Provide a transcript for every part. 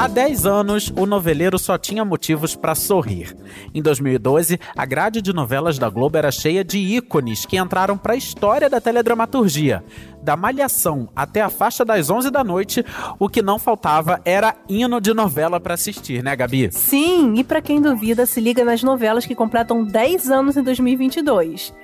Há 10 anos, o noveleiro só tinha motivos para sorrir. Em 2012, a grade de novelas da Globo era cheia de ícones que entraram para a história da teledramaturgia. Da Malhação até a faixa das 11 da noite, o que não faltava era hino de novela para assistir, né, Gabi? Sim, e para quem duvida, se liga nas novelas que completam 10 anos em 2022.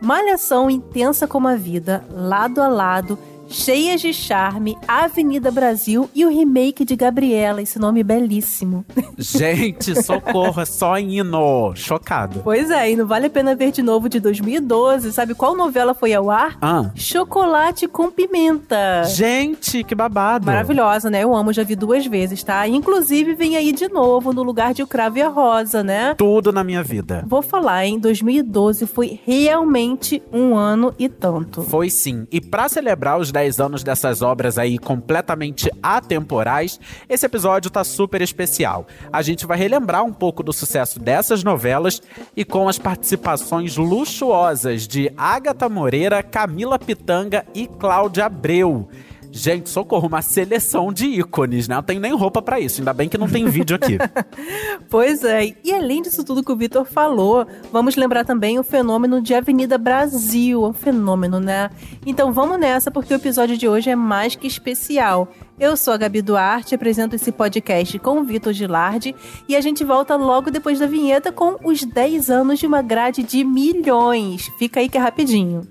Malhação intensa como a vida, lado a lado, Cheias de Charme, Avenida Brasil e o remake de Gabriela, esse nome belíssimo. Gente, socorro, é só hino. Chocado. Pois é, e não vale a pena ver de novo de 2012. Sabe qual novela foi ao ar? Ah. Chocolate com Pimenta. Gente, que babado. Maravilhosa, né? Eu amo, já vi duas vezes, tá? Inclusive, vem aí de novo no lugar de O Cravo e a Rosa, né? Tudo na minha vida. Vou falar, hein? 2012 foi realmente um ano e tanto. Foi sim. E para celebrar os 10 anos dessas obras aí completamente atemporais, esse episódio tá super especial. A gente vai relembrar um pouco do sucesso dessas novelas e com as participações luxuosas de Agatha Moreira, Camila Pitanga e Cláudia Abreu. Gente, socorro, uma seleção de ícones, né? Não tenho nem roupa para isso, ainda bem que não tem vídeo aqui. pois é, e além disso tudo que o Vitor falou, vamos lembrar também o fenômeno de Avenida Brasil, um fenômeno, né? Então vamos nessa, porque o episódio de hoje é mais que especial. Eu sou a Gabi Duarte, apresento esse podcast com o Vitor Gilardi e a gente volta logo depois da vinheta com os 10 anos de uma grade de milhões. Fica aí que é rapidinho.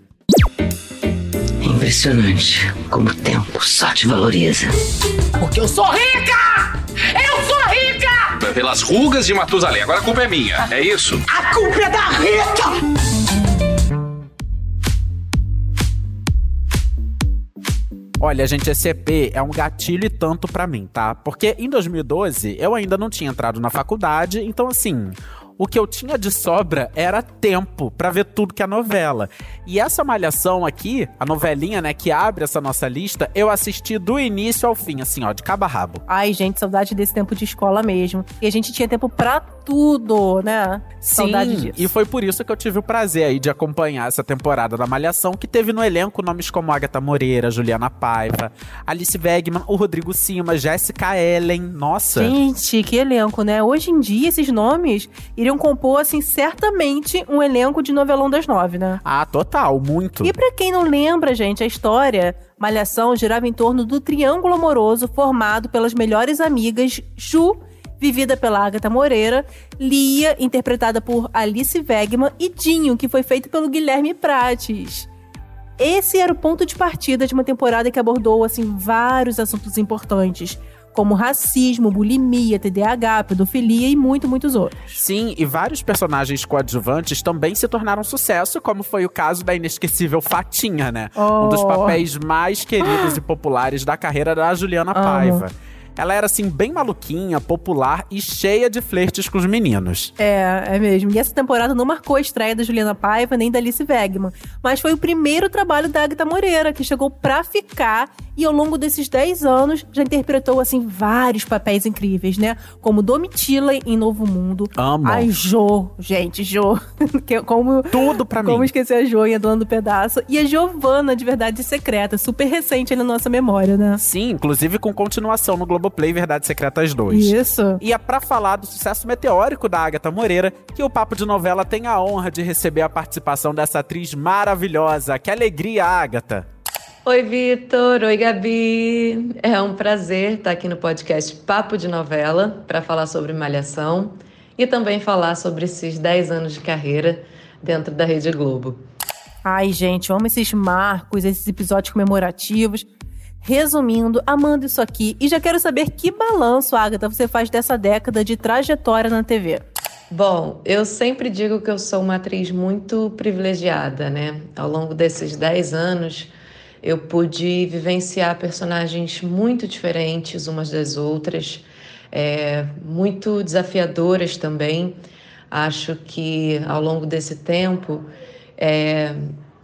Impressionante como o tempo só te valoriza. Porque eu sou rica! Eu sou rica! Pelas rugas de Matusalém. Agora a culpa é minha, é isso? A culpa é da Rita! Olha, gente, esse EP é um gatilho e tanto para mim, tá? Porque em 2012 eu ainda não tinha entrado na faculdade, então assim, o que eu tinha de sobra era tempo para ver tudo que é novela. E essa malhação aqui, a novelinha, né, que abre essa nossa lista, eu assisti do início ao fim, assim, ó, de cabo a rabo. Ai, gente, saudade desse tempo de escola mesmo. E a gente tinha tempo pra tudo, né? Sim, saudade disso. E foi por isso que eu tive o prazer aí de acompanhar essa temporada da Malhação, que teve no elenco nomes como Agatha Moreira, Juliana Paiva, Alice Wegman, o Rodrigo Sima, Jéssica Ellen. Nossa. Gente, que elenco, né? Hoje em dia, esses nomes iriam compor, assim, certamente um elenco de novelão das nove, né? Ah, total, muito. E pra quem não lembra, gente, a história, Malhação girava em torno do triângulo amoroso formado pelas melhores amigas Ju, vivida pela Agatha Moreira, Lia, interpretada por Alice Wegman, e Dinho, que foi feito pelo Guilherme Prates. Esse era o ponto de partida de uma temporada que abordou assim vários assuntos importantes, como racismo, bulimia, TDAH, pedofilia e muito, muitos outros. Sim, e vários personagens coadjuvantes também se tornaram sucesso, como foi o caso da inesquecível Fatinha, né? Oh. Um dos papéis mais queridos e populares da carreira da Juliana. Paiva. Ela era assim bem maluquinha, popular e cheia de flertes com os meninos. É, é mesmo. E essa temporada não marcou a estreia da Juliana Paiva nem da Alice Wegman, mas foi o primeiro trabalho da Agatha Moreira, que chegou pra ficar e ao longo desses 10 anos já interpretou assim vários papéis incríveis, né? Como Domitila em Novo Mundo. Amo. A Jo, gente, Jo. que, como, Tudo pra como mim. esquecer a Jo em A Dona do Pedaço. E a Giovanna, de Verdade Secreta, super recente aí na nossa memória, né? Sim, inclusive com continuação no Globoplay Verdades Secretas 2. Isso. E é pra falar do sucesso meteórico da Agatha Moreira que o Papo de Novela tem a honra de receber a participação dessa atriz maravilhosa. Que alegria, Agatha! Oi, Vitor. Oi, Gabi. É um prazer estar aqui no podcast Papo de Novela para falar sobre Malhação e também falar sobre esses 10 anos de carreira dentro da Rede Globo. Ai, gente, eu amo esses marcos, esses episódios comemorativos. Resumindo, amando isso aqui, e já quero saber que balanço, Agatha, você faz dessa década de trajetória na TV. Bom, eu sempre digo que eu sou uma atriz muito privilegiada, né? Ao longo desses 10 anos, eu pude vivenciar personagens muito diferentes umas das outras, é, muito desafiadoras também. Acho que ao longo desse tempo, é,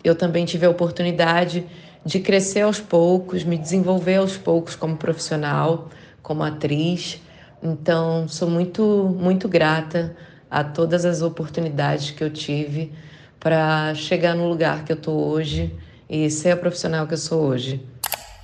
eu também tive a oportunidade de crescer aos poucos, me desenvolver aos poucos como profissional, como atriz. Então, sou muito, muito grata a todas as oportunidades que eu tive para chegar no lugar que eu estou hoje e ser a profissional que eu sou hoje.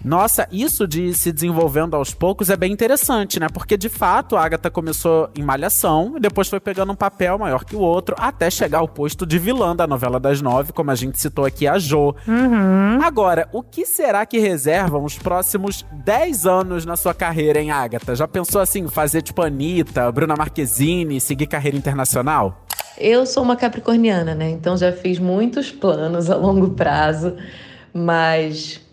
Nossa, isso de se desenvolvendo aos poucos é bem interessante, né? Porque de fato a Agatha começou em Malhação e depois foi pegando um papel maior que o outro até chegar ao posto de vilã da novela das nove, como a gente citou aqui, a Jo. Uhum. Agora, o que será que reservam os próximos 10 anos na sua carreira, hein, Agatha? Já pensou assim, fazer tipo Anitta, Bruna Marquezine, seguir carreira internacional? Eu sou uma capricorniana, né? Então já fiz muitos planos a longo prazo, mas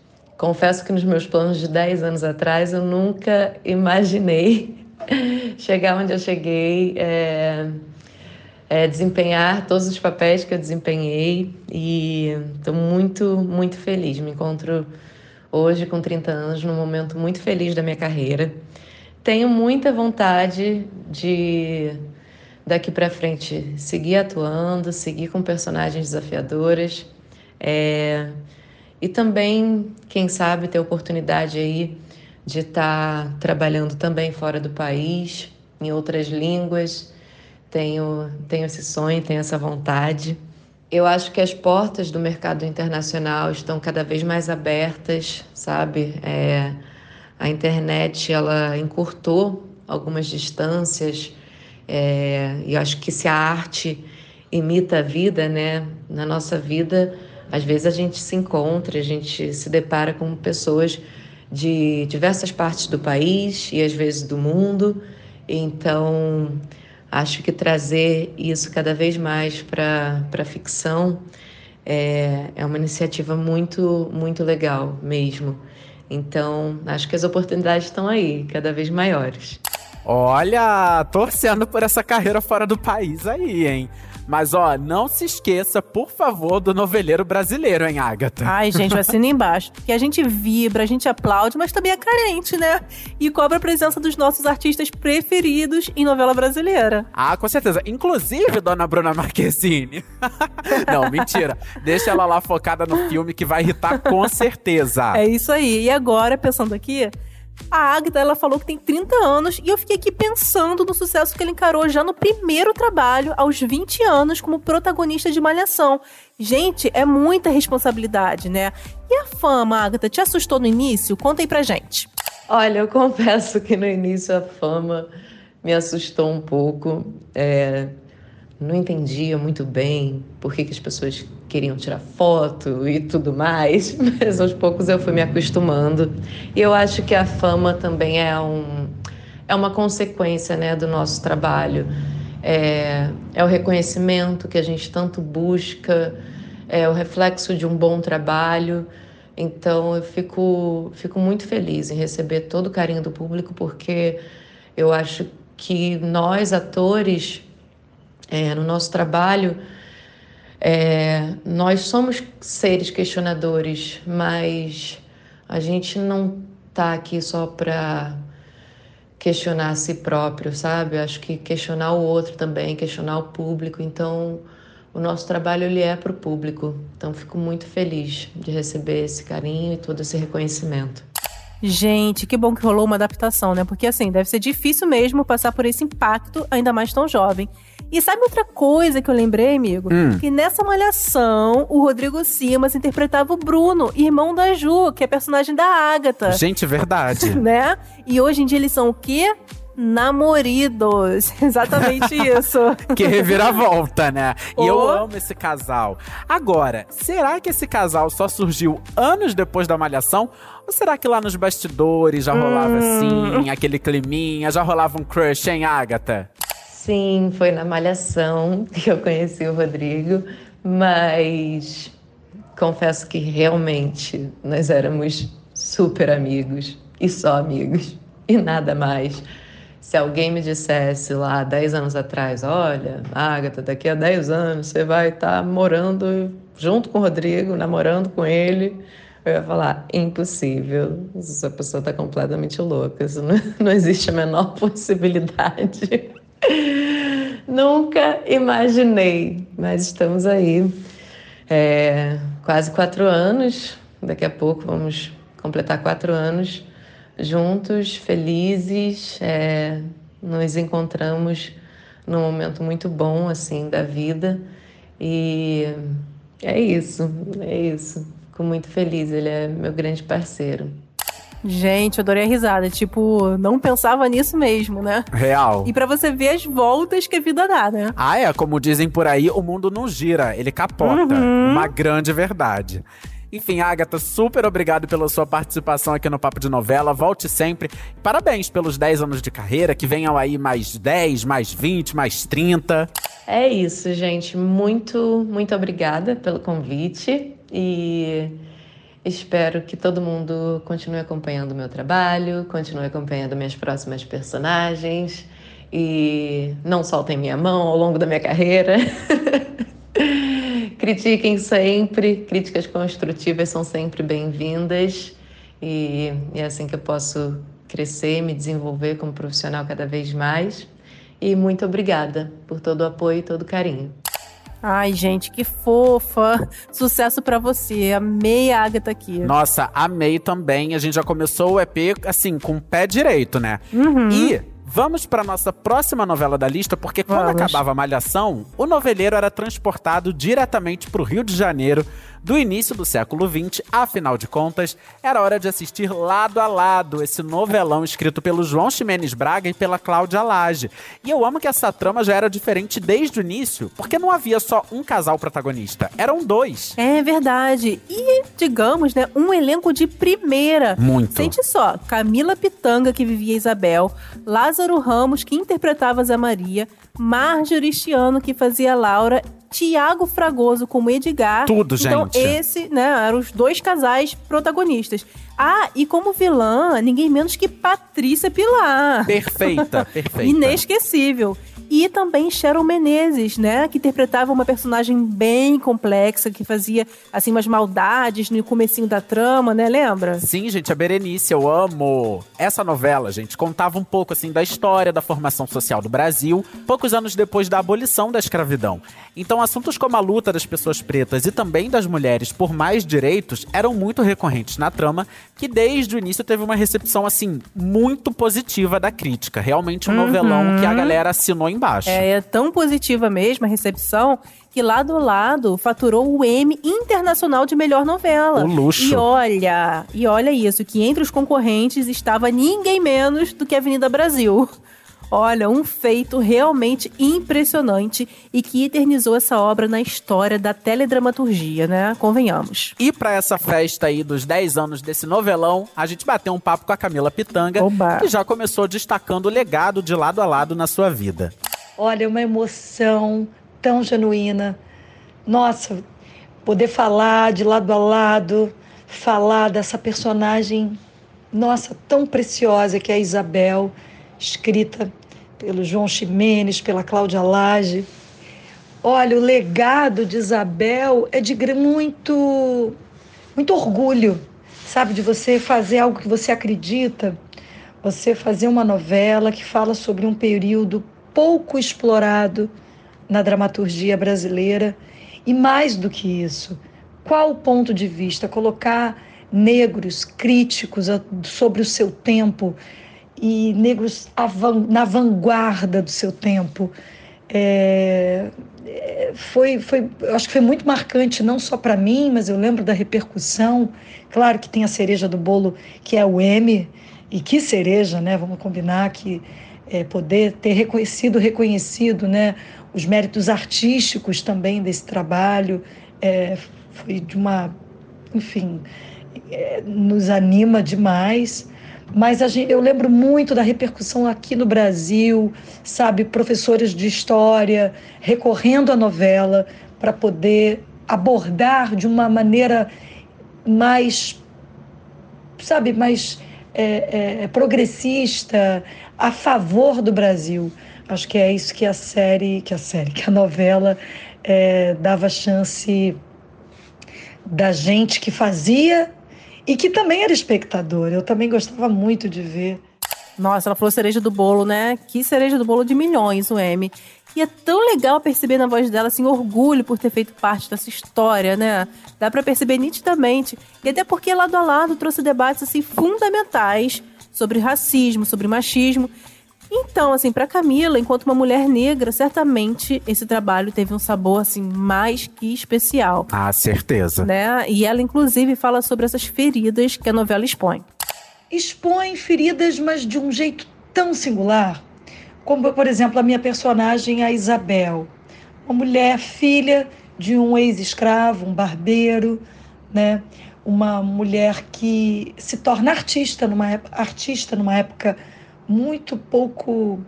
confesso que nos meus planos de 10 anos atrás eu nunca imaginei chegar onde eu cheguei, é, é, desempenhar todos os papéis que eu desempenhei e estou muito, muito feliz. Me encontro hoje com 30 anos num momento muito feliz da minha carreira. Tenho muita vontade de daqui para frente seguir atuando, seguir com personagens desafiadoras. É, e também, quem sabe, ter oportunidade aí de estar tá trabalhando também fora do país, em outras línguas. Tenho, tenho esse sonho, tenho essa vontade. Eu acho que as portas do mercado internacional estão cada vez mais abertas, sabe? É, a internet ela encurtou algumas distâncias é, e acho que se a arte imita a vida, né? Na nossa vida, às vezes a gente se encontra, a gente se depara com pessoas de diversas partes do país e às vezes do mundo. Então, acho que trazer isso cada vez mais para a ficção é, é uma iniciativa muito, muito legal mesmo. Então, acho que as oportunidades estão aí, cada vez maiores. Olha, torcendo por essa carreira fora do país aí, hein? Mas, ó, não se esqueça, por favor, do noveleiro brasileiro, hein, Agatha? Ai, gente, assina embaixo. Porque a gente vibra, a gente aplaude, mas também é carente, né? E cobra a presença dos nossos artistas preferidos em novela brasileira. Ah, com certeza. Inclusive, dona Bruna Marquezine. não, mentira. Deixa ela lá focada no filme que vai irritar com certeza. É isso aí. E agora, pensando aqui, a Agatha, ela falou que tem 30 anos e eu fiquei aqui pensando no sucesso que ele encarou já no primeiro trabalho, aos 20 anos, como protagonista de Malhação. Gente, é muita responsabilidade, né? E a fama, Agatha, te assustou no início? Conta aí pra gente. Olha, eu confesso que no início a fama me assustou um pouco. É, não entendia muito bem por que, que as pessoas queriam tirar foto e tudo mais, mas aos poucos eu fui me acostumando. E eu acho que a fama também é, um, é uma consequência né, do nosso trabalho. É, é o reconhecimento que a gente tanto busca, é o reflexo de um bom trabalho. Então eu fico, fico muito feliz em receber todo o carinho do público, porque eu acho que nós, atores, é, no nosso trabalho, é, nós somos seres questionadores, mas a gente não está aqui só para questionar a si próprio, sabe? Acho que questionar o outro também, questionar o público. Então, o nosso trabalho ele é para o público. Então, fico muito feliz de receber esse carinho e todo esse reconhecimento. Gente, que bom que rolou uma adaptação, né? Porque assim, deve ser difícil mesmo passar por esse impacto, ainda mais tão jovem. E sabe outra coisa que eu lembrei, amigo? Hum. Que nessa malhação, o Rodrigo Simas interpretava o Bruno, irmão da Ju, que é personagem da Ágata. Gente, verdade. né? E hoje em dia eles são o quê? Namoridos. Exatamente isso. que reviravolta, né? E eu amo esse casal. Agora, será que esse casal só surgiu anos depois da Malhação? Ou será que lá nos bastidores já rolava Hum. assim, aquele climinha, já rolava um crush, hein, Agatha? Sim, foi na Malhação que eu conheci o Rodrigo, mas confesso que realmente nós éramos super amigos e só amigos e nada mais. Se alguém me dissesse lá 10 anos atrás, olha, Agatha, daqui a 10 anos você vai estar morando junto com o Rodrigo, namorando com ele, eu ia falar, impossível, essa pessoa está completamente louca, isso não, não existe a menor possibilidade. Nunca imaginei, mas estamos aí. É, quase quatro anos, daqui a pouco vamos completar quatro anos juntos, felizes. É, nos encontramos num momento muito bom assim da vida. E é isso, é isso. Fico muito feliz, ele é meu grande parceiro. Gente, eu adorei a risada. Tipo, não pensava nisso mesmo, né? Real. E para você ver as voltas que a vida dá, né? Ah, é. Como dizem por aí, o mundo não gira, ele capota. Uhum. Uma grande verdade. Enfim, Agatha, super obrigado pela sua participação aqui no Papo de Novela. Volte sempre. Parabéns pelos 10 anos de carreira. Que venham aí mais 10, mais 20, mais 30. É isso, gente. Muito, muito obrigada pelo convite. E Espero que todo mundo continue acompanhando o meu trabalho, continue acompanhando minhas próximas personagens e não soltem minha mão ao longo da minha carreira. Critiquem sempre, críticas construtivas são sempre bem-vindas e é assim que eu posso crescer, me desenvolver como profissional cada vez mais. E muito obrigada por todo o apoio e todo o carinho. Ai, gente, que fofa. Sucesso para você. Amei a Agatha aqui. Nossa, amei também. A gente já começou o EP, assim, com o pé direito, né? Uhum. E Vamos para nossa próxima novela da lista, porque quando Vamos. acabava a Malhação, o noveleiro era transportado diretamente para o Rio de Janeiro do início do século XX, afinal de contas, era hora de assistir lado a lado esse novelão escrito pelo João Ximenes Braga e pela Cláudia Lage. E eu amo que essa trama já era diferente desde o início, porque não havia só um casal protagonista, eram dois. É verdade. E, digamos, né, um elenco de primeira. Muito. Sente só, Camila Pitanga, que vivia Isabel, Lázaro Ramos, que interpretava Zé Maria, Marjorie Chiano, que fazia Laura Tiago Fragoso como Edgar. Tudo, então, gente. Então, esse, né, eram os dois casais protagonistas. Ah, e como vilã, ninguém menos que Patrícia Pilar. Perfeita, perfeita. Inesquecível. E também Cheryl Menezes, né? Que interpretava uma personagem bem complexa, que fazia, assim, umas maldades no comecinho da trama, né? Lembra? Sim, gente, a Berenice, eu amo. Essa novela, gente, contava um pouco, assim, da história da formação social do Brasil, poucos anos depois da abolição da escravidão. Então, assuntos como a luta das pessoas pretas e também das mulheres por mais direitos eram muito recorrentes na trama, que desde o início teve uma recepção, assim, muito positiva da crítica. Realmente um uhum. novelão que a galera assinou em embaixo. É, é tão positiva mesmo a recepção que lá do lado faturou o M internacional de melhor novela. O luxo. E olha, e olha isso, que entre os concorrentes estava ninguém menos do que Avenida Brasil. Olha, um feito realmente impressionante e que eternizou essa obra na história da teledramaturgia, né? Convenhamos. E para essa festa aí dos 10 anos desse novelão, a gente bateu um papo com a Camila Pitanga, Oba. que já começou destacando o legado de lado a lado na sua vida. Olha, uma emoção tão genuína. Nossa, poder falar de lado a lado, falar dessa personagem, nossa, tão preciosa que é a Isabel, escrita pelo João Ximenes, pela Cláudia Lage. Olha, o legado de Isabel é de muito, muito orgulho, sabe, de você fazer algo que você acredita, você fazer uma novela que fala sobre um período pouco explorado na dramaturgia brasileira. E mais do que isso, qual o ponto de vista? Colocar negros críticos sobre o seu tempo e negros na vanguarda do seu tempo. É, é, foi, foi, acho que foi muito marcante, não só para mim, mas eu lembro da repercussão. Claro que tem a cereja do bolo, que é o M, e que cereja, né? Vamos combinar que é, poder ter reconhecido, reconhecido né, os méritos artísticos também desse trabalho, é, foi de uma, enfim, é, nos anima demais. Mas gente, eu lembro muito da repercussão aqui no Brasil, sabe, professores de história recorrendo à novela para poder abordar de uma maneira mais, sabe, mais é, é, progressista, a favor do Brasil. Acho que é isso que a série, que a série, que a novela é, dava chance da gente que fazia e que também era espectador. Eu também gostava muito de ver. Nossa, ela falou cereja do bolo, né? Que cereja do bolo de milhões, o M. E é tão legal perceber na voz dela, assim, orgulho por ter feito parte dessa história, né? Dá para perceber nitidamente. E até porque lado a lado trouxe debates, assim, fundamentais sobre racismo, sobre machismo. Então, assim, para Camila, enquanto uma mulher negra, certamente esse trabalho teve um sabor assim mais que especial. Ah, certeza. Né? E ela inclusive fala sobre essas feridas que a novela expõe. Expõe feridas, mas de um jeito tão singular, como por exemplo a minha personagem a Isabel, uma mulher filha de um ex-escravo, um barbeiro, né? Uma mulher que se torna artista numa artista numa época muito pouco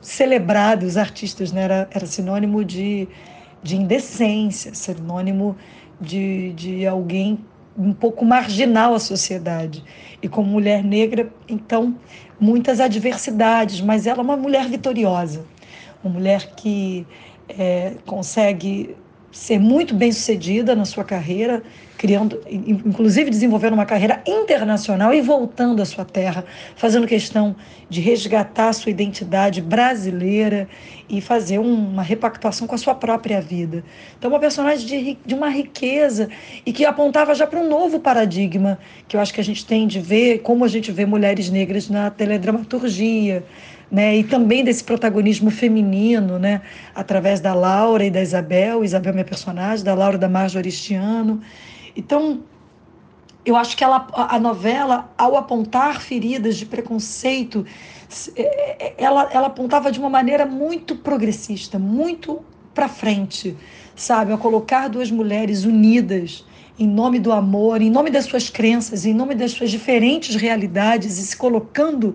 celebrada, os artistas, né? Era, era sinônimo de, de indecência, sinônimo de, de alguém um pouco marginal à sociedade. E como mulher negra, então, muitas adversidades, mas ela é uma mulher vitoriosa, uma mulher que é, consegue ser muito bem sucedida na sua carreira, criando, inclusive desenvolvendo uma carreira internacional e voltando à sua terra, fazendo questão de resgatar a sua identidade brasileira e fazer uma repactuação com a sua própria vida. Então, uma personagem de, de uma riqueza e que apontava já para um novo paradigma que eu acho que a gente tem de ver como a gente vê mulheres negras na teledramaturgia, né? E também desse protagonismo feminino, né? Através da Laura e da Isabel, Isabel é minha personagem, da Laura e da Marjorie este ano. Então, eu acho que ela, a novela, ao apontar feridas de preconceito, é, é, ela, ela apontava de uma maneira muito progressista, muito para frente, sabe? A colocar duas mulheres unidas em nome do amor, em nome das suas crenças, em nome das suas diferentes realidades e se colocando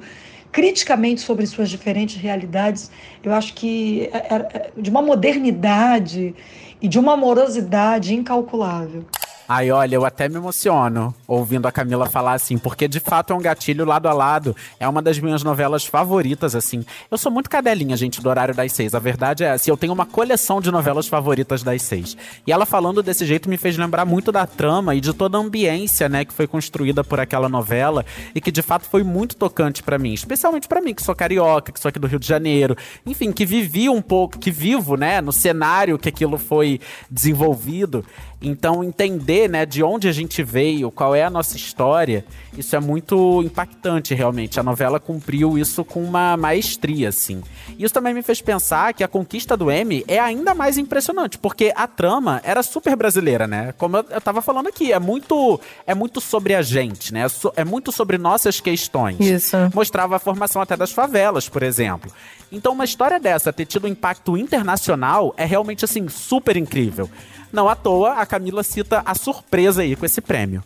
criticamente sobre suas diferentes realidades, eu acho que é, é, é de uma modernidade e de uma amorosidade incalculável. Ai, olha, eu até me emociono ouvindo a Camila falar assim, porque de fato é um gatilho lado a lado. É uma das minhas novelas favoritas, assim. Eu sou muito cadelinha, gente, do horário das seis. A verdade é assim, eu tenho uma coleção de novelas favoritas das seis. E ela falando desse jeito me fez lembrar muito da trama e de toda a ambiência, né, que foi construída por aquela novela e que de fato foi muito tocante para mim, especialmente para mim, que sou carioca, que sou aqui do Rio de Janeiro, enfim, que vivi um pouco, que vivo, né, no cenário que aquilo foi desenvolvido. Então, entender, né, de onde a gente veio, qual é a nossa história, isso é muito impactante, realmente. A novela cumpriu isso com uma maestria, assim. Isso também me fez pensar que a conquista do M é ainda mais impressionante, porque a trama era super brasileira, né? Como eu, eu tava falando aqui, é muito, é muito sobre a gente, né? É muito sobre nossas questões. Isso. Mostrava a formação até das favelas, por exemplo. Então, uma história dessa ter tido um impacto internacional é realmente, assim, super incrível. Não à toa, a Camila cita a surpresa aí com esse prêmio.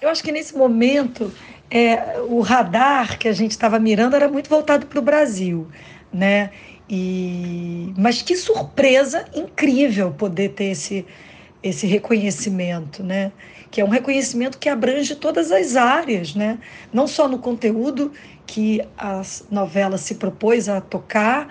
Eu acho que nesse momento é, o radar que a gente estava mirando era muito voltado para o Brasil, né? E, mas que surpresa incrível poder ter esse, esse reconhecimento, né? Que é um reconhecimento que abrange todas as áreas, né? Não só no conteúdo que a novela se propôs a tocar,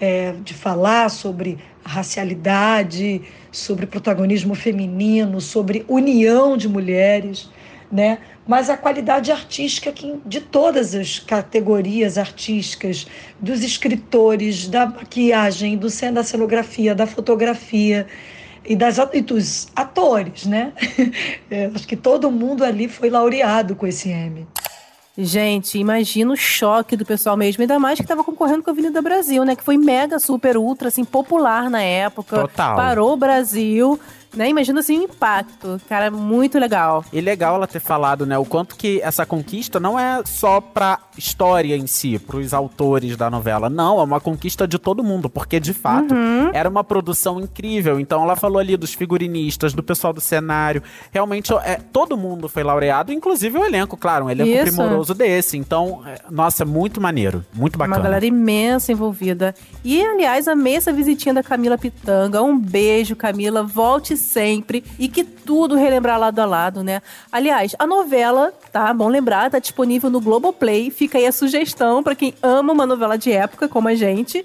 é, de falar sobre racialidade, sobre protagonismo feminino, sobre união de mulheres, né? mas a qualidade artística que, de todas as categorias artísticas, dos escritores, da maquiagem, do, da cenografia, da fotografia e, das, e dos atores, né? É, acho que todo mundo ali foi laureado com esse M. Gente, imagina o choque do pessoal mesmo, ainda mais que estava concorrendo com a Avenida Brasil, né? Que foi mega, super, ultra, assim, popular na época. Total. Parou o Brasil né? Imagina assim o impacto. Cara, muito legal. E legal ela ter falado, né, o quanto que essa conquista não é só pra história em si, pros autores da novela. Não, é uma conquista de todo mundo, porque de fato uhum. era uma produção incrível. Então ela falou ali dos figurinistas, do pessoal do cenário. Realmente, é, todo mundo foi laureado, inclusive o elenco, claro, um elenco Isso. primoroso desse. Então, é, nossa, muito maneiro, muito bacana. Uma galera imensa envolvida. E, aliás, amei essa visitinha da Camila Pitanga. Um beijo, Camila. Volte sempre e que tudo relembrar lado a lado, né? Aliás, a novela, tá? Bom lembrar, tá disponível no Globoplay. Fica aí a sugestão para quem ama uma novela de época como a gente.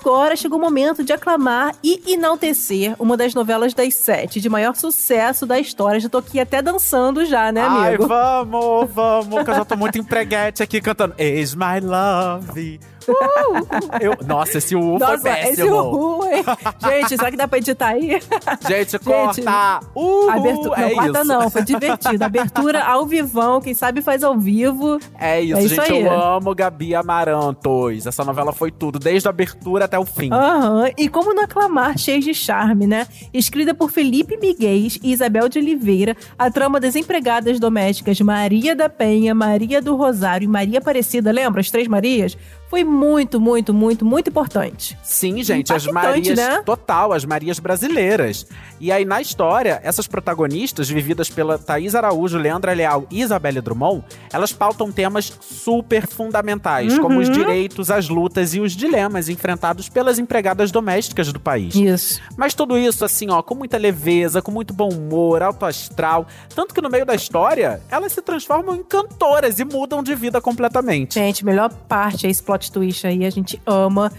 Agora chegou o momento de aclamar e enaltecer uma das novelas das sete de maior sucesso da história. Já tô aqui até dançando já, né, amigo? Ai, vamos, vamos, que eu já tô muito empreguete aqui cantando Is My Love. Eu, nossa, esse U Nossa, foi péssimo. esse hein? Gente, será que dá pra editar aí? Gente, corta! Uhul, Abertura, não, é corta isso. não, foi divertido. Abertura ao vivão, quem sabe faz ao vivo. É isso, É gente. aí. Eu amo Gabi Amarantos. Essa novela foi tudo, desde a abertura até o fim. Aham, e como não aclamar, cheio de charme, né? Escrita por Felipe Miguez e Isabel de Oliveira, a trama das empregadas domésticas Maria da Penha, Maria do Rosário e Maria Aparecida, lembra? As três Marias? Foi muito, muito, muito, muito importante. Sim, gente, as Marias. né? Total, as Marias brasileiras. E aí, na história, essas protagonistas, vividas pela Thaís Araújo, Leandra Leal e Isabelle Drummond, elas pautam temas super fundamentais, como Uhum. os direitos, as lutas e os dilemas enfrentados pelas empregadas domésticas do país. Isso. Mas tudo isso, assim, ó, com muita leveza, com muito bom humor, alto astral. Tanto que no meio da história, elas se transformam em cantoras e mudam de vida completamente. Gente, melhor parte é esse plot twist aí, a gente ama.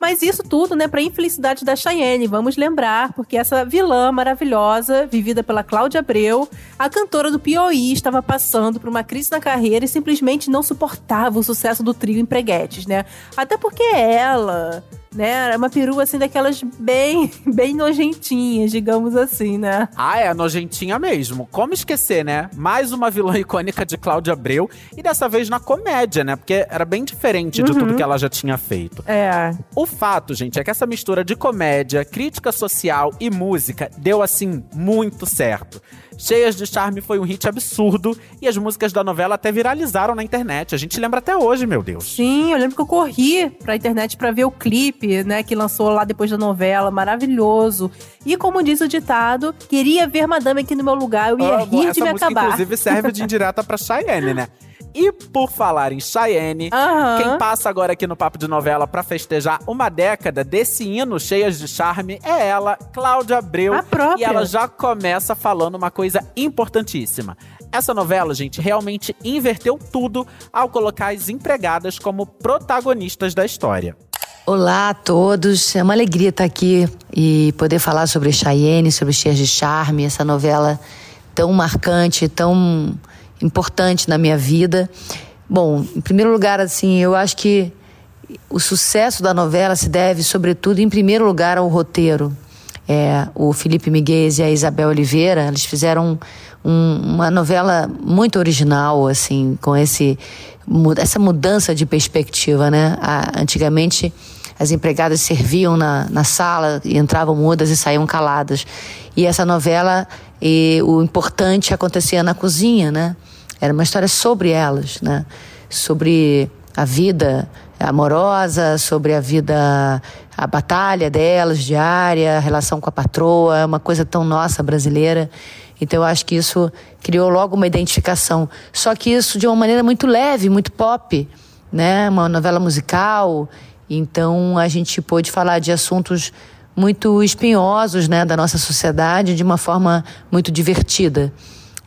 Mas isso tudo, né, pra infelicidade da Cheyenne, vamos lembrar, porque essa vilã maravilhosa, vivida pela Cláudia Abreu, a cantora do Piauí, estava passando por uma crise na carreira e simplesmente não suportava o sucesso do trio Empreguetes, né? Até porque ela, né, era uma perua assim daquelas bem, bem nojentinhas, digamos assim, né? Ah, é, nojentinha mesmo. Como esquecer, né? Mais uma vilã icônica de Cláudia Abreu. E dessa vez na comédia, né? Porque era bem diferente de tudo que ela já tinha feito. É. O fato, gente, é que essa mistura de comédia, crítica social e música deu, assim, muito certo. Cheias de Charme foi um hit absurdo e as músicas da novela até viralizaram na internet. A gente lembra até hoje, meu Deus. Sim, eu lembro que eu corri pra internet pra ver o clipe, né, que lançou lá depois da novela, maravilhoso. E como diz o ditado, queria ver Madame aqui no meu lugar, eu ia Amo. rir Essa de me música, acabar. inclusive, serve de indireta pra Cheyenne, né? E por falar em Cheyenne, Aham. quem passa agora aqui no Papo de Novela pra festejar uma década desse hino cheias de charme é ela, Cláudia Abreu. A própria. E ela já começa falando uma coisa importantíssima. Essa novela, gente, realmente inverteu tudo ao colocar as empregadas como protagonistas da história. Olá a todos, é uma alegria estar aqui e poder falar sobre Cheyenne, sobre Cheias de Charme, essa novela tão marcante, tão importante na minha vida. Bom, em primeiro lugar, assim, eu acho que o sucesso da novela se deve, sobretudo, em primeiro lugar, ao roteiro. É, o Felipe Miguel e a Isabel Oliveira, eles fizeram um- uma novela muito original, assim, com esse, essa mudança de perspectiva, né? A- antigamente, as empregadas serviam na, na sala e entravam mudas e saíam caladas. E essa novela, e, o importante acontecia na cozinha, né? Era uma história sobre elas, né? Sobre a vida amorosa, sobre a vida, a batalha delas diária, a relação com a patroa, é uma coisa tão nossa brasileira. Então eu acho que isso criou logo uma identificação. Só que isso de uma maneira muito leve, muito pop, né? Uma novela musical. Então a gente pôde falar de assuntos muito espinhosos, né, da nossa sociedade de uma forma muito divertida.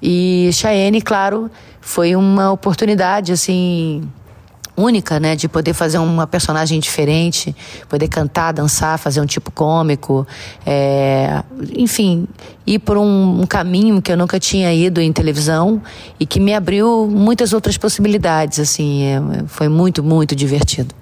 E Cheyenne, claro, foi uma oportunidade assim única, né, de poder fazer uma personagem diferente, poder cantar, dançar, fazer um tipo cômico, é, enfim, ir por um, um caminho que eu nunca tinha ido em televisão e que me abriu muitas outras possibilidades, assim, é, foi muito, muito divertido.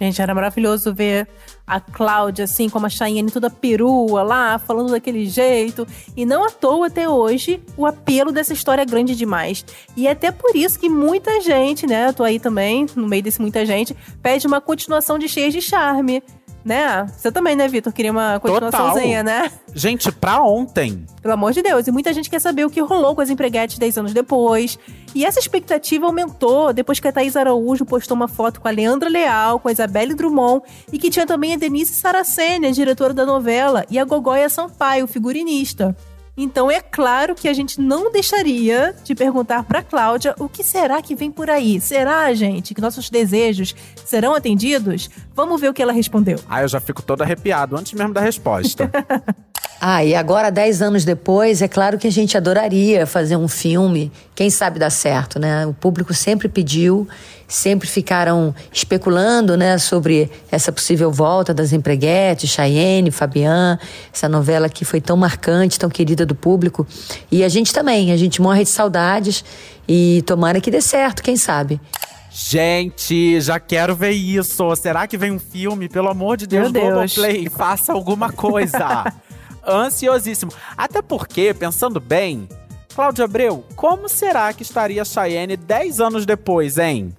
Gente, era maravilhoso ver a Cláudia, assim, como a Cheyenne toda perua lá, falando daquele jeito. E não à toa, até hoje, o apelo dessa história é grande demais. E é até por isso que muita gente, né, eu tô aí também, no meio desse muita gente, pede uma continuação de Cheias de Charme. Né? Você também, né, Vitor? Queria uma continuaçãozinha, né? Gente, pra ontem. Pelo amor de Deus. E muita gente quer saber o que rolou com as empreguetes 10 anos depois. E essa expectativa aumentou depois que a Thaís Araújo postou uma foto com a Leandra Leal, com a Isabelle Drummond, e que tinha também a Denise Saraceni, a diretora da novela, e a Gogóia Sampaio, figurinista. Então é claro que a gente não deixaria de perguntar pra Cláudia o que será que vem por aí. Será, gente, que nossos desejos serão atendidos? Vamos ver o que ela respondeu. Ah, eu já fico todo arrepiado antes mesmo da resposta. Ah, e agora, dez anos depois, é claro que a gente adoraria fazer um filme. Quem sabe dar certo, né? O público sempre pediu, sempre ficaram especulando, né, sobre essa possível volta das empreguetes, Cheyenne, Fabian, essa novela que foi tão marcante, tão querida do público. E a gente também, a gente morre de saudades e tomara que dê certo, quem sabe. Gente, já quero ver isso. Será que vem um filme? Pelo amor de Deus, Meu Deus. Globoplay, faça alguma coisa. Ansiosíssimo. Até porque, pensando bem, Cláudia Abreu, como será que estaria Cheyenne 10 anos depois, hein?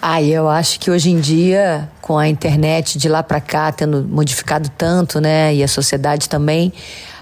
Ah, eu acho que hoje em dia, com a internet de lá pra cá tendo modificado tanto, né, e a sociedade também,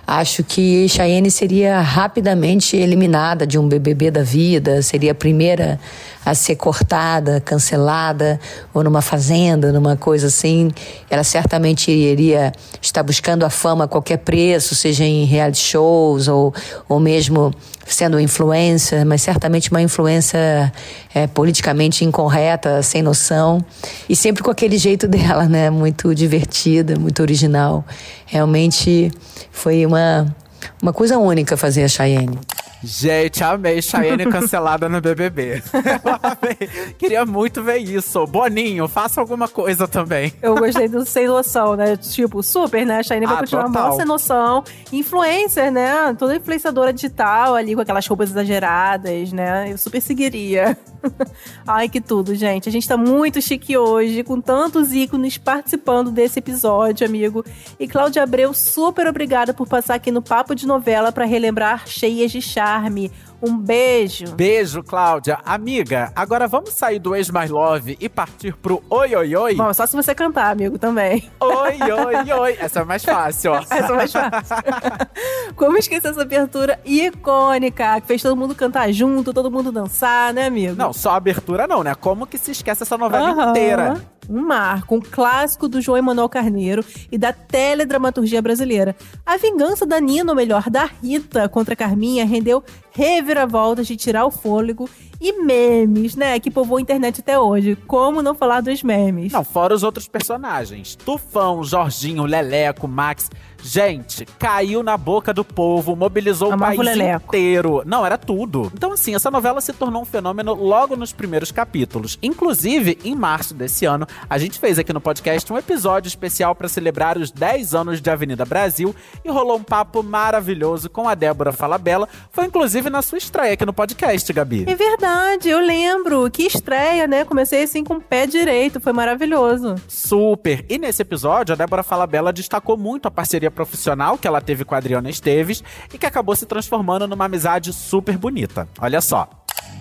acho que Cheyenne seria rapidamente eliminada de um BBB da vida, seria a primeira a ser cortada, cancelada, ou numa fazenda, numa coisa assim. Ela certamente iria estar buscando a fama a qualquer preço, seja em reality shows ou, ou mesmo sendo influencer, mas certamente uma influência é, politicamente incorreta, sem noção, e sempre com aquele jeito dela, né? Muito divertida, muito original. Realmente foi uma, uma coisa única fazer a Cheyenne. Gente, amei Cheyenne cancelada no BBB. Eu amei. Queria muito ver isso. Boninho, faça alguma coisa também. Eu gostei do sem noção, né? Tipo, super, né? A Shine vai Ah, continuar total. mó sem noção. Influencer, né? Toda influenciadora digital ali com aquelas roupas exageradas, né? Eu super seguiria. Ai, que tudo, gente. A gente tá muito chique hoje, com tantos ícones participando desse episódio, amigo. E Cláudia Abreu, super obrigada por passar aqui no Papo de Novela pra relembrar cheias de charme. Um beijo. Beijo, Cláudia. Amiga, agora vamos sair do ex My Love e partir pro Oi Oi Oi? Bom, só se você cantar, amigo, também. Oi Oi Oi. Essa é mais fácil, ó. Essa é mais fácil. Como esquecer essa abertura icônica, que fez todo mundo cantar junto, todo mundo dançar, né, amigo? Não, só a abertura não, né? Como que se esquece essa novela Aham. inteira? Um marco, um clássico do João Emanuel Carneiro e da teledramaturgia brasileira. A vingança da Nina, ou melhor, da Rita contra Carminha, rendeu reviravoltas de tirar o fôlego e memes, né? Que povoam a internet até hoje. Como não falar dos memes? Não, fora os outros personagens. Tufão, Jorginho, Leleco, Max. Gente, caiu na boca do povo, mobilizou Amava o o país Leleco. inteiro. Não, era tudo. Então, assim, essa novela se tornou um fenômeno logo nos primeiros capítulos. Inclusive, em março desse ano, a gente fez aqui no podcast um episódio especial para celebrar os 10 anos de Avenida Brasil e rolou um papo maravilhoso com a Débora Falabella. Foi inclusive na sua estreia aqui no podcast, Gabi. É verdade, eu lembro. Que estreia, né? Comecei assim com o pé direito, foi maravilhoso. Super! E nesse episódio, a Débora Falabella destacou muito a parceria profissional que ela teve com a Adriana Esteves e que acabou se transformando numa amizade super bonita. Olha só.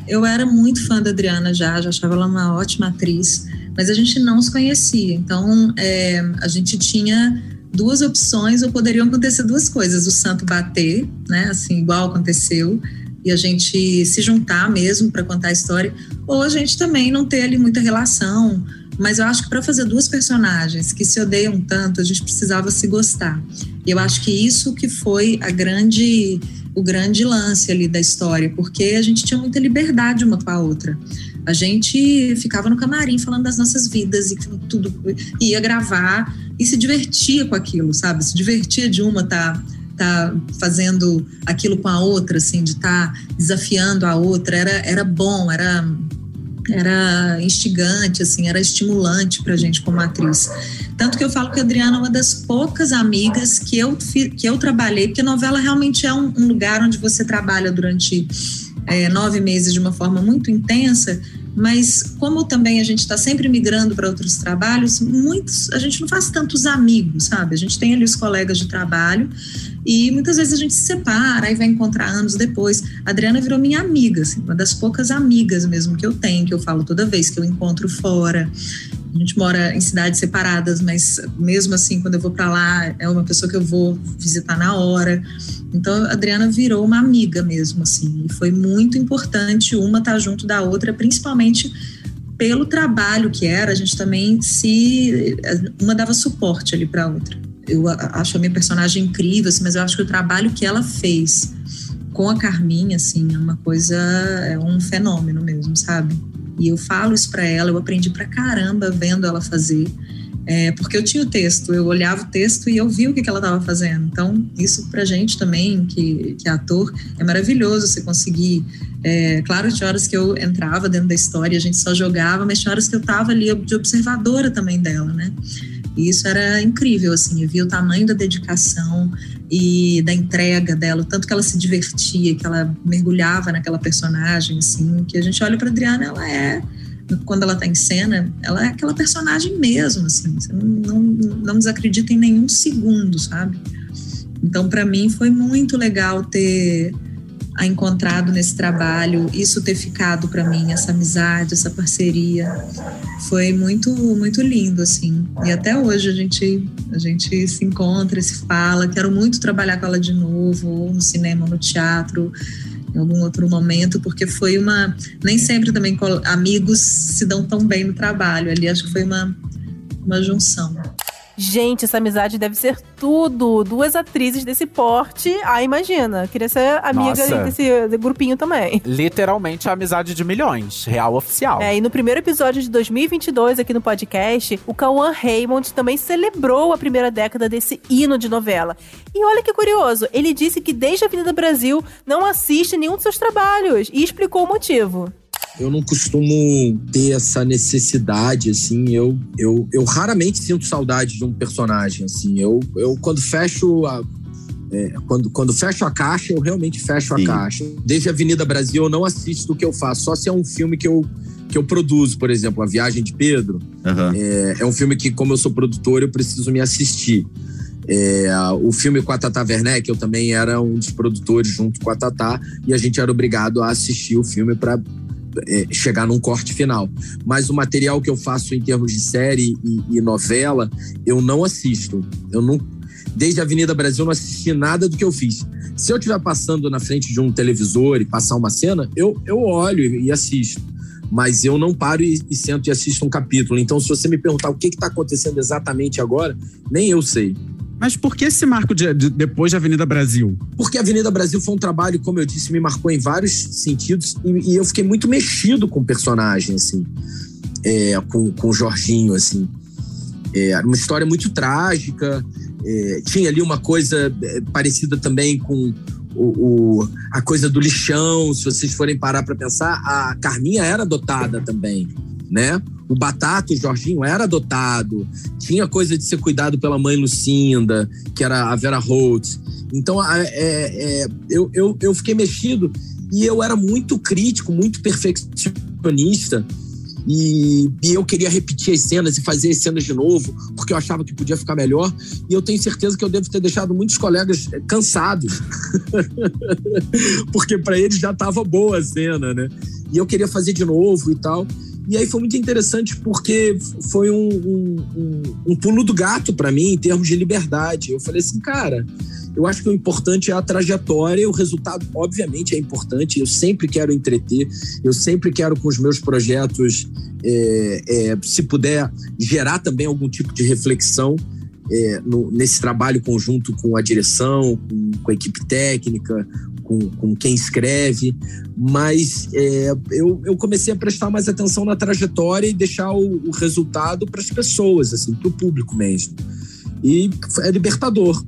Eu era muito fã da Adriana já, já achava ela uma ótima atriz, mas a gente não se conhecia. Então, é, a gente tinha duas opções, ou poderiam acontecer duas coisas: o santo bater, né, assim, igual aconteceu, e a gente se juntar mesmo para contar a história, ou a gente também não ter ali muita relação. Mas eu acho que para fazer duas personagens que se odeiam tanto, a gente precisava se gostar. E eu acho que isso que foi a grande o grande lance ali da história, porque a gente tinha muita liberdade uma com a outra. A gente ficava no camarim falando das nossas vidas e tudo, ia gravar e se divertia com aquilo, sabe? Se divertia de uma tá tá fazendo aquilo com a outra, assim, de estar tá desafiando a outra, era, era bom, era era instigante, assim, era estimulante pra gente como atriz. Tanto que eu falo que a Adriana é uma das poucas amigas que eu, que eu trabalhei, porque a novela realmente é um, um lugar onde você trabalha durante é, nove meses de uma forma muito intensa, mas como também a gente está sempre migrando para outros trabalhos, muitos a gente não faz tantos amigos, sabe? A gente tem ali os colegas de trabalho e muitas vezes a gente se separa e vai encontrar anos depois. A Adriana virou minha amiga, assim, uma das poucas amigas mesmo que eu tenho, que eu falo toda vez que eu encontro fora. A gente mora em cidades separadas, mas mesmo assim, quando eu vou para lá, é uma pessoa que eu vou visitar na hora. Então, a Adriana virou uma amiga mesmo, assim. E foi muito importante uma estar junto da outra, principalmente pelo trabalho que era. A gente também se. Uma dava suporte ali para a outra. Eu acho a minha personagem incrível, assim, mas eu acho que o trabalho que ela fez com a Carminha, assim, é uma coisa. É um fenômeno mesmo, sabe? E eu falo isso para ela, eu aprendi pra caramba vendo ela fazer. É, porque eu tinha o texto, eu olhava o texto e eu via o que, que ela estava fazendo. Então, isso pra gente também, que, que é ator, é maravilhoso você conseguir. É, claro, tinha horas que eu entrava dentro da história, a gente só jogava, mas tinha horas que eu estava ali de observadora também dela, né? E isso era incrível, assim, eu via o tamanho da dedicação e da entrega dela, o tanto que ela se divertia, que ela mergulhava naquela personagem, assim, que a gente olha para Adriana, ela é quando ela está em cena, ela é aquela personagem mesmo, assim, você não, não, não desacredita em nenhum segundo, sabe? Então, para mim, foi muito legal ter a encontrado nesse trabalho, isso ter ficado para mim, essa amizade, essa parceria, foi muito muito lindo assim. E até hoje a gente a gente se encontra, se fala. Quero muito trabalhar com ela de novo, ou no cinema, ou no teatro em algum outro momento, porque foi uma. Nem sempre também amigos se dão tão bem no trabalho. Ali acho que foi uma, uma junção. Gente, essa amizade deve ser tudo. Duas atrizes desse porte. Ah, imagina. Queria ser amiga Nossa. desse grupinho também. Literalmente a amizade de milhões. Real oficial. É, e no primeiro episódio de 2022 aqui no podcast, o Cauã Raymond também celebrou a primeira década desse hino de novela. E olha que curioso, ele disse que desde a Avenida Brasil não assiste nenhum dos seus trabalhos e explicou o motivo. Eu não costumo ter essa necessidade, assim. Eu, eu, eu raramente sinto saudade de um personagem, assim. Eu, eu quando fecho a, é, quando, quando fecho a caixa, eu realmente fecho Sim. a caixa. Desde a Avenida Brasil, eu não assisto o que eu faço, só se é um filme que eu, que eu produzo, por exemplo, A Viagem de Pedro. Uhum. É, é, um filme que, como eu sou produtor, eu preciso me assistir. É, o filme com a Tata Werneck, eu também era um dos produtores junto com a Tata, e a gente era obrigado a assistir o filme para é, chegar num corte final. Mas o material que eu faço em termos de série e, e novela, eu não assisto. Eu não, desde a Avenida Brasil, não assisti nada do que eu fiz. Se eu estiver passando na frente de um televisor e passar uma cena, eu, eu olho e assisto. Mas eu não paro e, e sento e assisto um capítulo. Então, se você me perguntar o que está acontecendo exatamente agora, nem eu sei. Mas por que esse marco de, de, depois da Avenida Brasil? Porque a Avenida Brasil foi um trabalho, como eu disse, me marcou em vários sentidos e, e eu fiquei muito mexido com o personagem, assim, é, com, com o Jorginho, assim. É, era uma história muito trágica, é, tinha ali uma coisa é, parecida também com o, o, a coisa do lixão, se vocês forem parar para pensar, a Carminha era adotada também né? O Batata, o Jorginho, era adotado. Tinha coisa de ser cuidado pela mãe Lucinda, que era a Vera Holtz. Então, é, é, eu, eu, eu fiquei mexido e eu era muito crítico, muito perfeccionista. E, e, eu queria repetir as cenas e fazer as cenas de novo, porque eu achava que podia ficar melhor. E eu tenho certeza que eu devo ter deixado muitos colegas cansados, porque para eles já estava boa a cena, né? E eu queria fazer de novo e tal. E aí foi muito interessante porque foi um, um, um, um pulo do gato para mim em termos de liberdade. Eu falei assim, cara, eu acho que o importante é a trajetória, o resultado, obviamente, é importante. Eu sempre quero entreter, eu sempre quero, com os meus projetos, é, é, se puder, gerar também algum tipo de reflexão. É, no, nesse trabalho conjunto com a direção, com, com a equipe técnica, com, com quem escreve, mas é, eu, eu comecei a prestar mais atenção na trajetória e deixar o, o resultado para as pessoas, assim, para o público mesmo. E é libertador.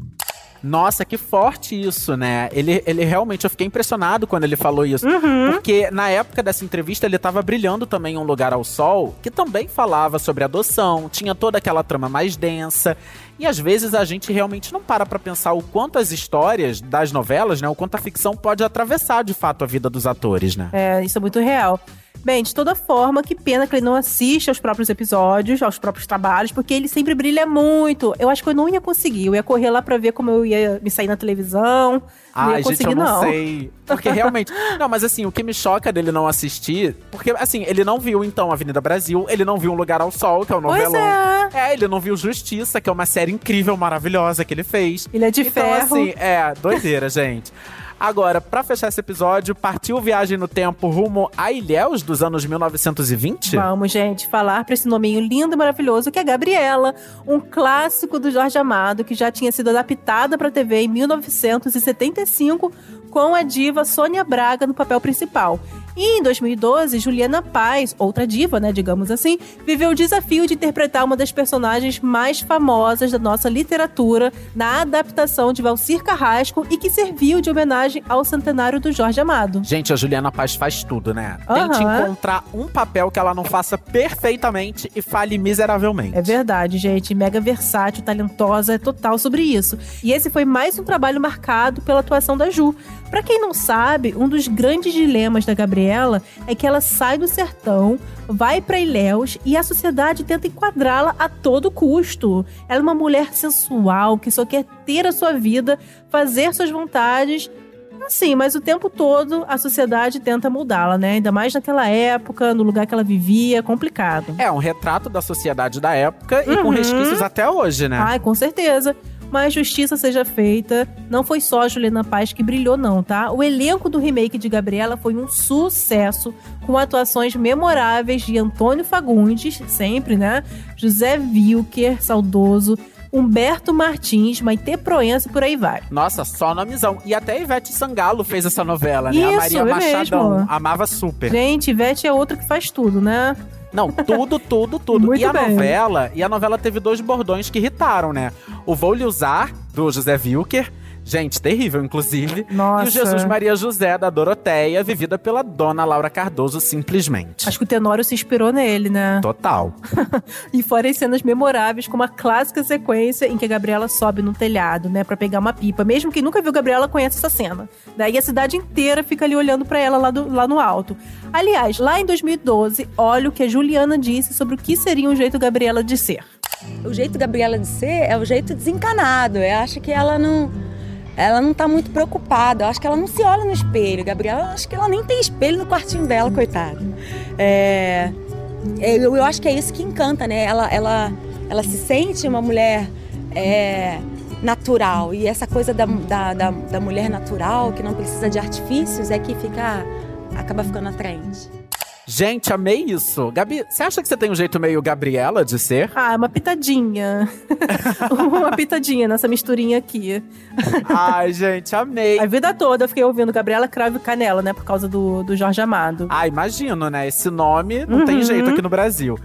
Nossa, que forte isso, né? Ele, ele realmente, eu fiquei impressionado quando ele falou isso. Uhum. Porque na época dessa entrevista ele tava brilhando também Um Lugar ao Sol, que também falava sobre adoção, tinha toda aquela trama mais densa. E às vezes a gente realmente não para pra pensar o quanto as histórias das novelas, né? O quanto a ficção pode atravessar de fato a vida dos atores, né? É, isso é muito real. Bem, de toda forma, que pena que ele não assiste aos próprios episódios, aos próprios trabalhos, porque ele sempre brilha muito. Eu acho que eu não ia conseguir. Eu ia correr lá pra ver como eu ia me sair na televisão. Ah, não ia gente, eu não, não, sei. Porque realmente. não, mas assim, o que me choca dele não assistir. Porque, assim, ele não viu, então, Avenida Brasil, ele não viu Um Lugar ao Sol, que é o novelão. Pois é. é, ele não viu Justiça, que é uma série incrível, maravilhosa que ele fez. Ele é de então, ferro. assim, é, doideira, gente. Agora, para fechar esse episódio, partiu viagem no tempo rumo a Ilhéus dos anos 1920? Vamos, gente, falar para esse nominho lindo e maravilhoso que é Gabriela, um clássico do Jorge Amado que já tinha sido adaptada para TV em 1975 com a diva Sônia Braga no papel principal. E em 2012, Juliana Paz, outra diva, né, digamos assim, viveu o desafio de interpretar uma das personagens mais famosas da nossa literatura na adaptação de Valcir Carrasco e que serviu de homenagem ao centenário do Jorge Amado. Gente, a Juliana Paz faz tudo, né? Aham. Tente encontrar um papel que ela não faça perfeitamente e fale miseravelmente. É verdade, gente. Mega versátil, talentosa, é total sobre isso. E esse foi mais um trabalho marcado pela atuação da Ju. Pra quem não sabe, um dos grandes dilemas da Gabriela é que ela sai do sertão, vai pra Ilhéus e a sociedade tenta enquadrá-la a todo custo. Ela é uma mulher sensual que só quer ter a sua vida, fazer suas vontades. Assim, mas o tempo todo a sociedade tenta mudá-la, né? Ainda mais naquela época, no lugar que ela vivia, complicado. É um retrato da sociedade da época e com Uhum. resquícios até hoje, né? Ai, com certeza. Mas justiça seja feita. Não foi só a Juliana Paz que brilhou, não, tá? O elenco do remake de Gabriela foi um sucesso, com atuações memoráveis de Antônio Fagundes, sempre, né? José Wilker, saudoso. Humberto Martins, Maite Proença e por aí vai. Nossa, só nomezão. E até Ivete Sangalo fez essa novela, né? Isso, a Maria é Machadão. mesmo. Amava super. Gente, Ivete é outra que faz tudo, né? Não, tudo, tudo, tudo. Muito e a bem. novela, e a novela teve dois bordões que irritaram, né? O Vou Lhe Usar, do José Wilker. Gente, terrível, inclusive. Nossa. E o Jesus Maria José, da Doroteia, vivida pela dona Laura Cardoso, simplesmente. Acho que o Tenório se inspirou nele, né? Total. E fora as cenas memoráveis, como a clássica sequência em que a Gabriela sobe no telhado, né, Pra pegar uma pipa. Mesmo quem nunca viu Gabriela conhece essa cena. Daí a cidade inteira fica ali olhando pra ela lá, do- lá no alto. Aliás, lá em 2012, olha o que a Juliana disse sobre o que seria um jeito Gabriela de ser. O jeito Gabriela de ser é o jeito desencanado. Eu acho que ela não. Ela não tá muito preocupada. Eu acho que ela não se olha no espelho. Gabriela, acho que ela nem tem espelho no quartinho dela, coitada. É, eu, eu acho que é isso que encanta, né? Ela, ela, ela se sente uma mulher é, natural. E essa coisa da, da, da, da mulher natural, que não precisa de artifícios, é que fica. acaba ficando atraente. Gente, amei isso. Gabi, você acha que você tem um jeito meio Gabriela de ser? Ah, uma pitadinha. uma pitadinha nessa misturinha aqui. Ai, gente, amei. A vida toda eu fiquei ouvindo Gabriela Cravo Canela, né? Por causa do, do Jorge Amado. Ah, imagino, né? Esse nome não tem Uhum. jeito aqui no Brasil.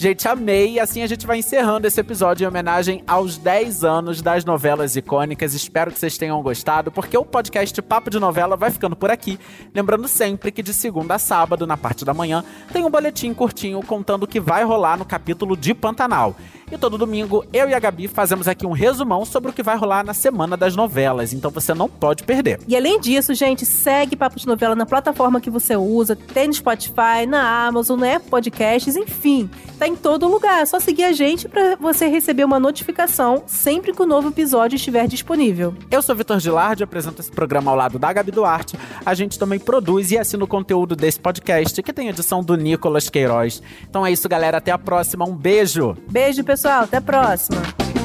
Gente, amei. E assim a gente vai encerrando esse episódio em homenagem aos 10 anos das novelas icônicas. Espero que vocês tenham gostado, porque o podcast Papo de Novela vai ficando por aqui. Lembrando sempre que de segunda a sábado, na parte da manhã, tem um boletim curtinho contando o que vai rolar no capítulo de Pantanal. E todo domingo, eu e a Gabi fazemos aqui um resumão sobre o que vai rolar na semana das novelas. Então você não pode perder. E além disso, gente, segue Papo de Novela na plataforma que você usa, tem no Spotify, na Amazon, Apple Podcasts, enfim, tá em todo lugar. É só seguir a gente pra você receber uma notificação sempre que o novo episódio estiver disponível. Eu sou Vitor Gilardi, apresento esse programa ao lado da Gabi Duarte. A gente também produz e assina o conteúdo desse podcast, que tem edição do Nicolas Queiroz. Então é isso, galera. Até a próxima. Um beijo! Beijo, pessoal. Até a próxima.